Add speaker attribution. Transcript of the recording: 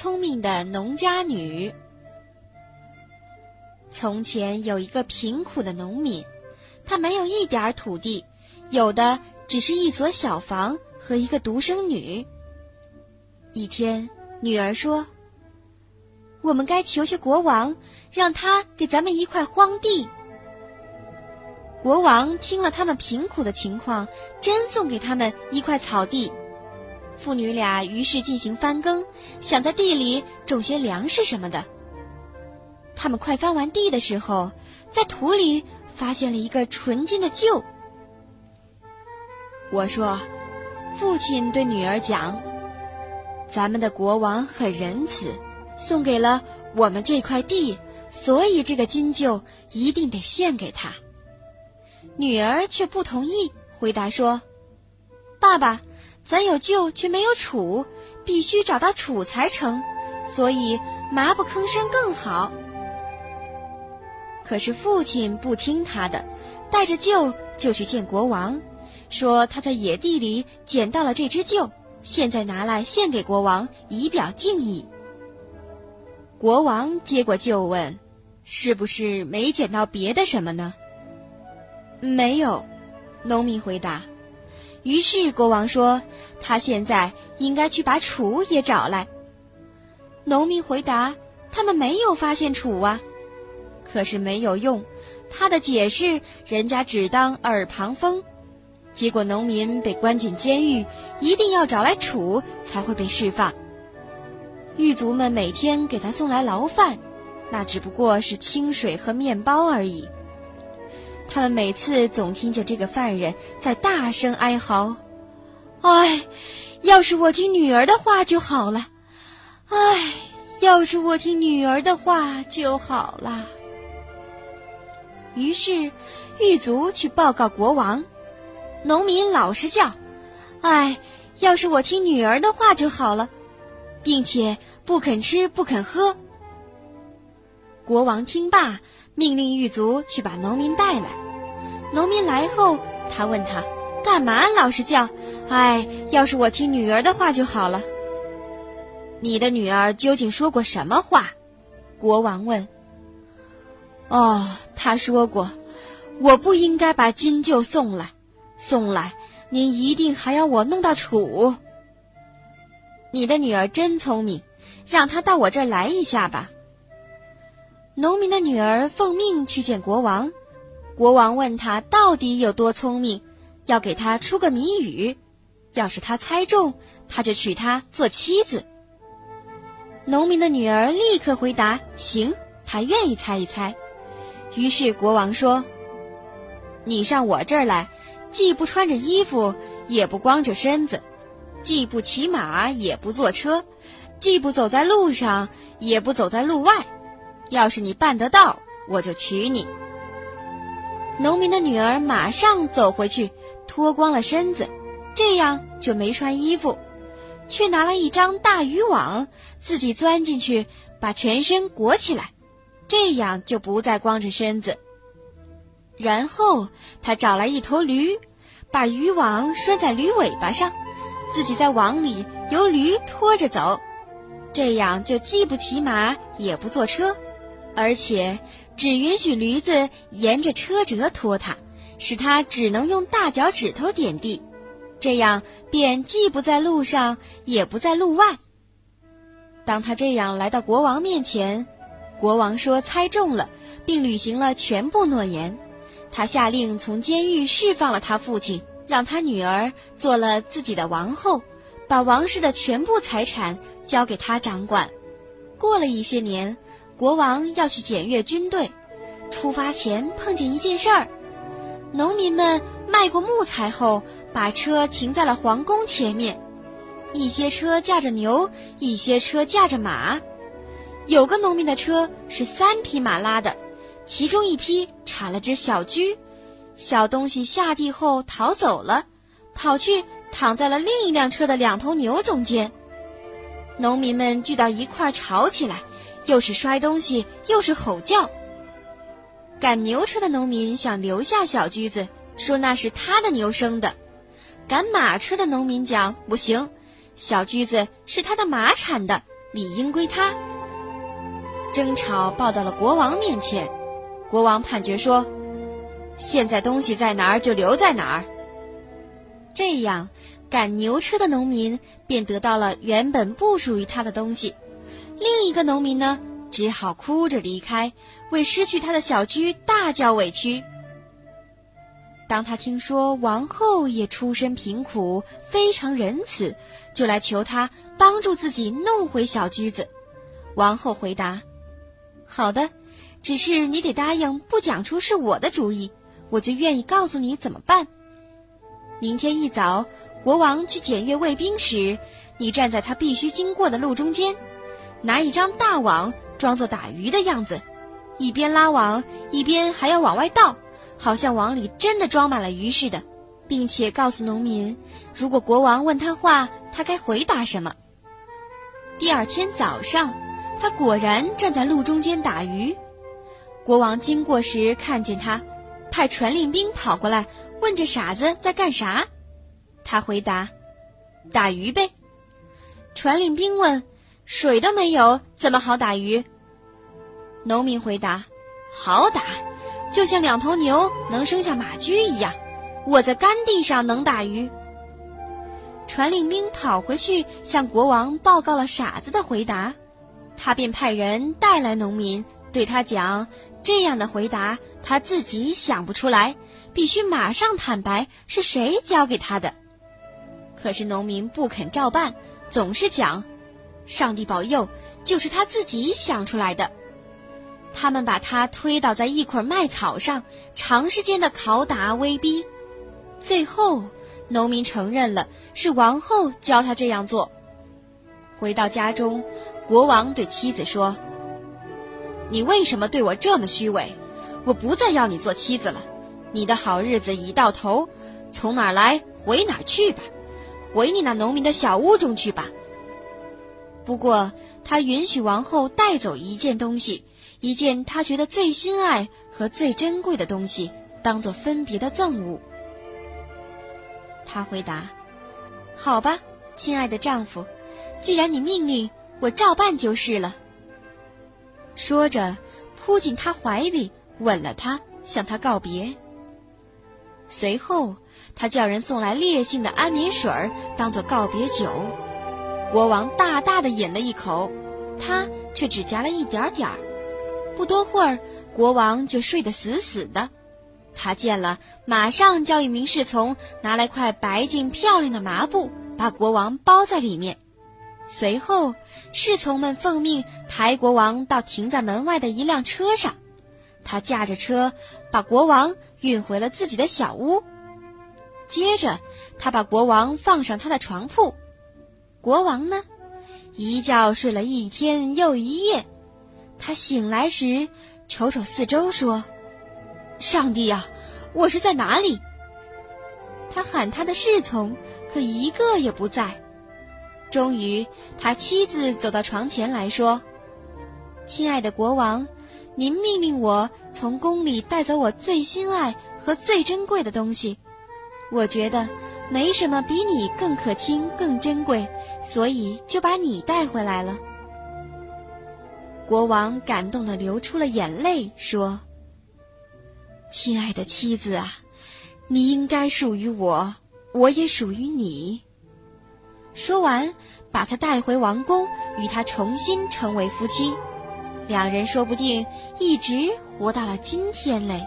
Speaker 1: 聪明的农家女。从前有一个贫苦的农民，他没有一点土地，有的只是一所小房和一个独生女。一天，女儿说：“我们该求求国王，让他给咱们一块荒地。”国王听了他们贫苦的情况，真送给他们一块草地。父女俩于是进行翻耕，想在地里种些粮食什么的。他们快翻完地的时候，在土里发现了一个纯金的臼。我说：“父亲对女儿讲，咱们的国王很仁慈，送给了我们这块地，所以这个金臼一定得献给他。”女儿却不同意，回答说：“爸爸。”咱有臼却没有杵，必须找到杵才成，所以麻不吭声更好。可是父亲不听他的，带着臼就去见国王，说他在野地里捡到了这只臼，现在拿来献给国王，以表敬意。国王接过臼问：“是不是没捡到别的什么呢？”“没有。”农民回答。于是国王说：“他现在应该去把楚也找来。”农民回答：“他们没有发现楚啊。”可是没有用，他的解释人家只当耳旁风。结果农民被关进监狱，一定要找来楚才会被释放。狱卒们每天给他送来牢饭，那只不过是清水和面包而已。他们每次总听见这个犯人在大声哀嚎：“唉，要是我听女儿的话就好了！唉，要是我听女儿的话就好了。”于是，狱卒去报告国王：“农民老是叫，唉，要是我听女儿的话就好了，并且不肯吃不肯喝。”国王听罢。命令狱卒去把农民带来。农民来后，他问他：“干嘛老是叫？哎，要是我听女儿的话就好了。”你的女儿究竟说过什么话？国王问。哦，他说过：“我不应该把金臼送来，送来，您一定还要我弄到楚。”你的女儿真聪明，让她到我这儿来一下吧。农民的女儿奉命去见国王，国王问他到底有多聪明，要给他出个谜语，要是他猜中，他就娶她做妻子。农民的女儿立刻回答：“行，他愿意猜一猜。”于是国王说：“你上我这儿来，既不穿着衣服，也不光着身子，既不骑马，也不坐车，既不走在路上，也不走在路外。”要是你办得到，我就娶你。农民的女儿马上走回去，脱光了身子，这样就没穿衣服，却拿了一张大渔网，自己钻进去，把全身裹起来，这样就不再光着身子。然后他找来一头驴，把渔网拴在驴尾巴上，自己在网里由驴拖着走，这样就既不骑马，也不坐车。而且只允许驴子沿着车辙拖它，使它只能用大脚趾头点地，这样便既不在路上，也不在路外。当他这样来到国王面前，国王说猜中了，并履行了全部诺言。他下令从监狱释放了他父亲，让他女儿做了自己的王后，把王室的全部财产交给他掌管。过了一些年。国王要去检阅军队，出发前碰见一件事儿：农民们卖过木材后，把车停在了皇宫前面。一些车驾着牛，一些车驾着马。有个农民的车是三匹马拉的，其中一匹产了只小驹，小东西下地后逃走了，跑去躺在了另一辆车的两头牛中间。农民们聚到一块儿吵起来。又是摔东西，又是吼叫。赶牛车的农民想留下小驹子，说那是他的牛生的；赶马车的农民讲不行，小驹子是他的马产的，理应归他。争吵报到了国王面前，国王判决说：“现在东西在哪儿就留在哪儿。”这样，赶牛车的农民便得到了原本不属于他的东西，另一个农民呢，只好哭着离开，为失去他的小居大叫委屈。当他听说王后也出身贫苦，非常仁慈，就来求他帮助自己弄回小驹子。王后回答：“好的，只是你得答应不讲出是我的主意，我就愿意告诉你怎么办。明天一早，国王去检阅卫兵时，你站在他必须经过的路中间，拿一张大网装作打鱼的样子，一边拉网，一边还要往外倒。”好像网里真的装满了鱼似的，并且告诉农民，如果国王问他话，他该回答什么。第二天早上，他果然站在路中间打鱼。国王经过时看见他，派传令兵跑过来问这傻子在干啥。他回答：“打鱼呗。”传令兵问：“水都没有，怎么好打鱼？”农民回答：“好打。”就像两头牛能生下马驹一样，我在干地上能打鱼。传令兵跑回去向国王报告了傻子的回答，他便派人带来农民，对他讲：这样的回答他自己想不出来，必须马上坦白是谁教给他的。可是农民不肯照办，总是讲：上帝保佑，就是他自己想出来的。他们把他推倒在一捆麦草上，长时间的拷打威逼，最后农民承认了是王后教他这样做。回到家中，国王对妻子说：“你为什么对我这么虚伪？我不再要你做妻子了。你的好日子已到头，从哪儿来回哪儿去吧，回你那农民的小屋中去吧。不过他允许王后带走一件东西。”一件他觉得最心爱和最珍贵的东西，当做分别的赠物。他回答：“好吧，亲爱的丈夫，既然你命令，我照办就是了。”说着，扑进他怀里，吻了他，向他告别。随后，他叫人送来烈性的安眠水儿，当做告别酒。国王大大的饮了一口，他却只夹了一点点儿。不多会儿，国王就睡得死死的。他见了，马上叫一名侍从拿来块白净漂亮的麻布，把国王包在里面。随后，侍从们奉命抬国王到停在门外的一辆车上。他驾着车，把国王运回了自己的小屋。接着，他把国王放上他的床铺。国王呢，一觉睡了一天又一夜。他醒来时，瞅瞅四周，说：“上帝呀，我是在哪里？”他喊他的侍从，可一个也不在。终于，他妻子走到床前来说：“亲爱的国王，您命令我从宫里带走我最心爱和最珍贵的东西。我觉得没什么比你更可亲、更珍贵，所以就把你带回来了。”国王感动的流出了眼泪，说：“亲爱的妻子啊，你应该属于我，我也属于你。”说完，把他带回王宫，与他重新成为夫妻。两人说不定一直活到了今天嘞。